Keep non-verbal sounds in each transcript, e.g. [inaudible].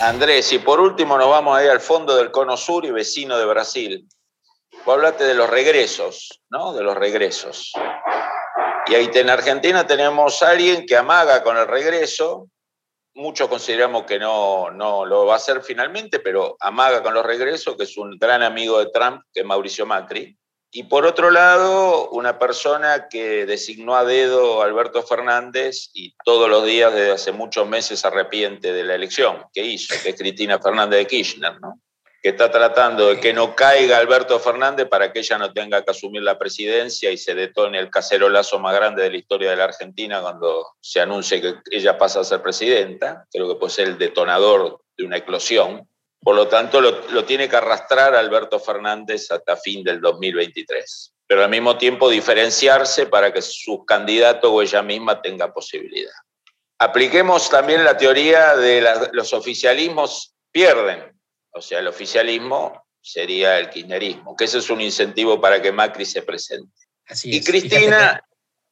Andrés, y por último nos vamos a ir al fondo del Cono Sur y vecino de Brasil. Vos hablaste de los regresos, ¿no? De los regresos. Y ahí en Argentina tenemos a alguien que amaga con el regreso. Muchos consideramos que no, no lo va a hacer finalmente, pero amaga con los regresos, que es un gran amigo de Trump, que es Mauricio Macri. Y por otro lado, una persona que designó a dedo a Alberto Fernández y todos los días desde hace muchos meses arrepiente de la elección que hizo, que es Cristina Fernández de Kirchner, ¿no? que está tratando de que no caiga Alberto Fernández para que ella no tenga que asumir la presidencia y se detone el cacerolazo más grande de la historia de la Argentina cuando se anuncie que ella pasa a ser presidenta. Creo que puede ser el detonador de una eclosión. Por lo tanto, lo, tiene que arrastrar Alberto Fernández hasta fin del 2023. Pero al mismo tiempo diferenciarse para que su candidato o ella misma tenga posibilidad. Apliquemos también la teoría de los oficialismos pierden. O sea, el oficialismo sería el kirchnerismo, que ese es un incentivo para que Macri se presente. y Cristina,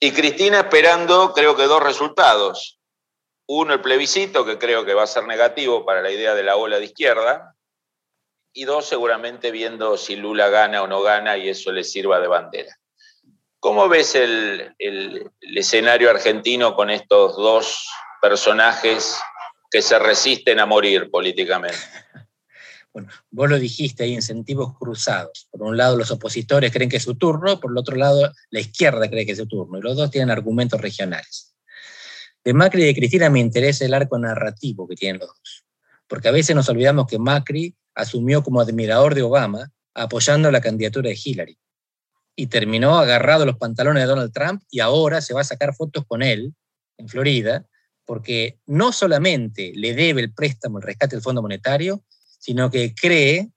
y Cristina esperando, creo que dos resultados. Uno, el plebiscito, que creo que va a ser negativo para la idea de la ola de izquierda. Y dos, seguramente viendo si Lula gana o no gana y eso le sirva de bandera. ¿Cómo ves el, el, escenario argentino con estos dos personajes que se resisten a morir políticamente? [laughs] Bueno, vos lo dijiste, hay incentivos cruzados. Por un lado, los opositores creen que es su turno, por el otro lado, la izquierda cree que es su turno, y los dos tienen argumentos regionales. De Macri y de Cristina me interesa el arco narrativo que tienen los dos, porque a veces nos olvidamos que Macri asumió como admirador de Obama apoyando la candidatura de Hillary y terminó agarrado los pantalones de Donald Trump y ahora se va a sacar fotos con él en Florida, porque no solamente le debe el préstamo, el rescate del Fondo Monetario, sino que cree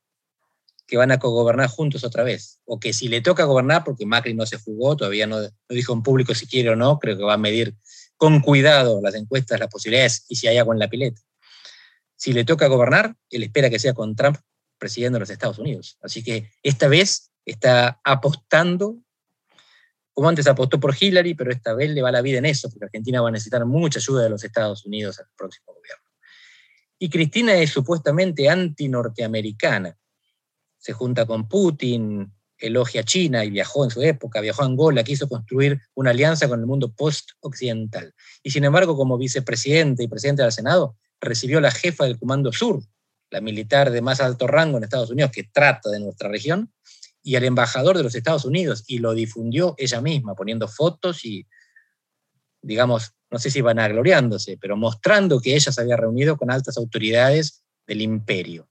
que van a cogobernar juntos otra vez, o que si le toca gobernar, porque Macri no se fugó, todavía no dijo en público si quiere o no, creo que va a medir con cuidado las encuestas, las posibilidades y si hay agua en la pileta. Si le toca gobernar, él espera que sea con Trump presidiendo los Estados Unidos. Así que esta vez está apostando, como antes apostó por Hillary, pero esta vez le va la vida en eso, porque Argentina va a necesitar mucha ayuda de los Estados Unidos al próximo gobierno. Y Cristina es supuestamente anti-norteamericana. Se junta con Putin, elogia a China y viajó en su época, viajó a Angola, quiso construir una alianza con el mundo post-occidental. Y sin embargo, como vicepresidente y presidente del Senado, recibió la jefa del Comando Sur, la militar de más alto rango en Estados Unidos que trata de nuestra región, y al embajador de los Estados Unidos, y lo difundió ella misma, poniendo fotos y, digamos, no sé si van gloriándose, pero mostrando que ella se había reunido con altas autoridades del imperio.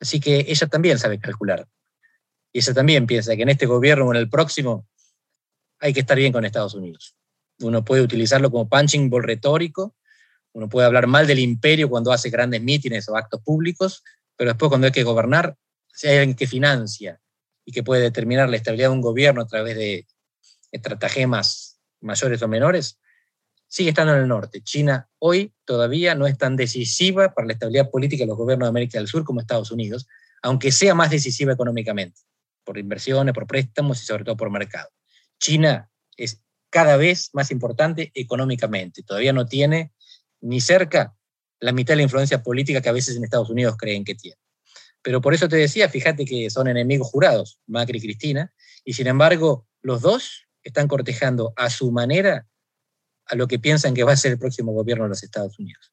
Así que ella también sabe calcular. Y ella también piensa que en este gobierno o en el próximo hay que estar bien con Estados Unidos. Uno puede utilizarlo como punching ball retórico, uno puede hablar mal del imperio cuando hace grandes mítines o actos públicos, pero después cuando hay que gobernar, si hay alguien que financia y que puede determinar la estabilidad de un gobierno a través de estratagemas mayores o menores, sigue estando en el norte. China hoy todavía no es tan decisiva para la estabilidad política de los gobiernos de América del Sur como Estados Unidos, aunque sea más decisiva económicamente por inversiones, por préstamos y sobre todo por mercado. China es cada vez más importante económicamente. Todavía no tiene ni cerca la mitad de la influencia política que a veces en Estados Unidos creen que tiene. Pero por eso te decía, fíjate que son enemigos jurados, Macri y Cristina, y sin embargo los dos están cortejando a su manera a lo que piensan que va a ser el próximo gobierno de los Estados Unidos.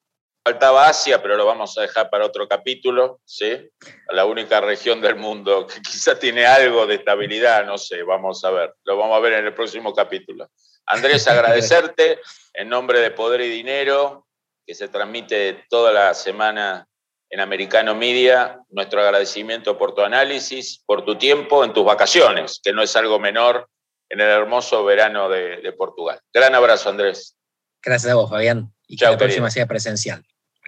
Faltaba Asia, pero lo vamos a dejar para otro capítulo, ¿sí? La única región del mundo que [laughs] quizá tiene algo de estabilidad, no sé, vamos a ver, lo vamos a ver en el próximo capítulo. Andrés, [laughs] agradecerte en nombre de Poder y Dinero, que se transmite toda la semana en Americano Media, nuestro agradecimiento por tu análisis, por tu tiempo en tus vacaciones, que no es algo menor en el hermoso verano de, Portugal. Gran abrazo, Andrés. Gracias a vos, Fabián. Y que la próxima sea presencial.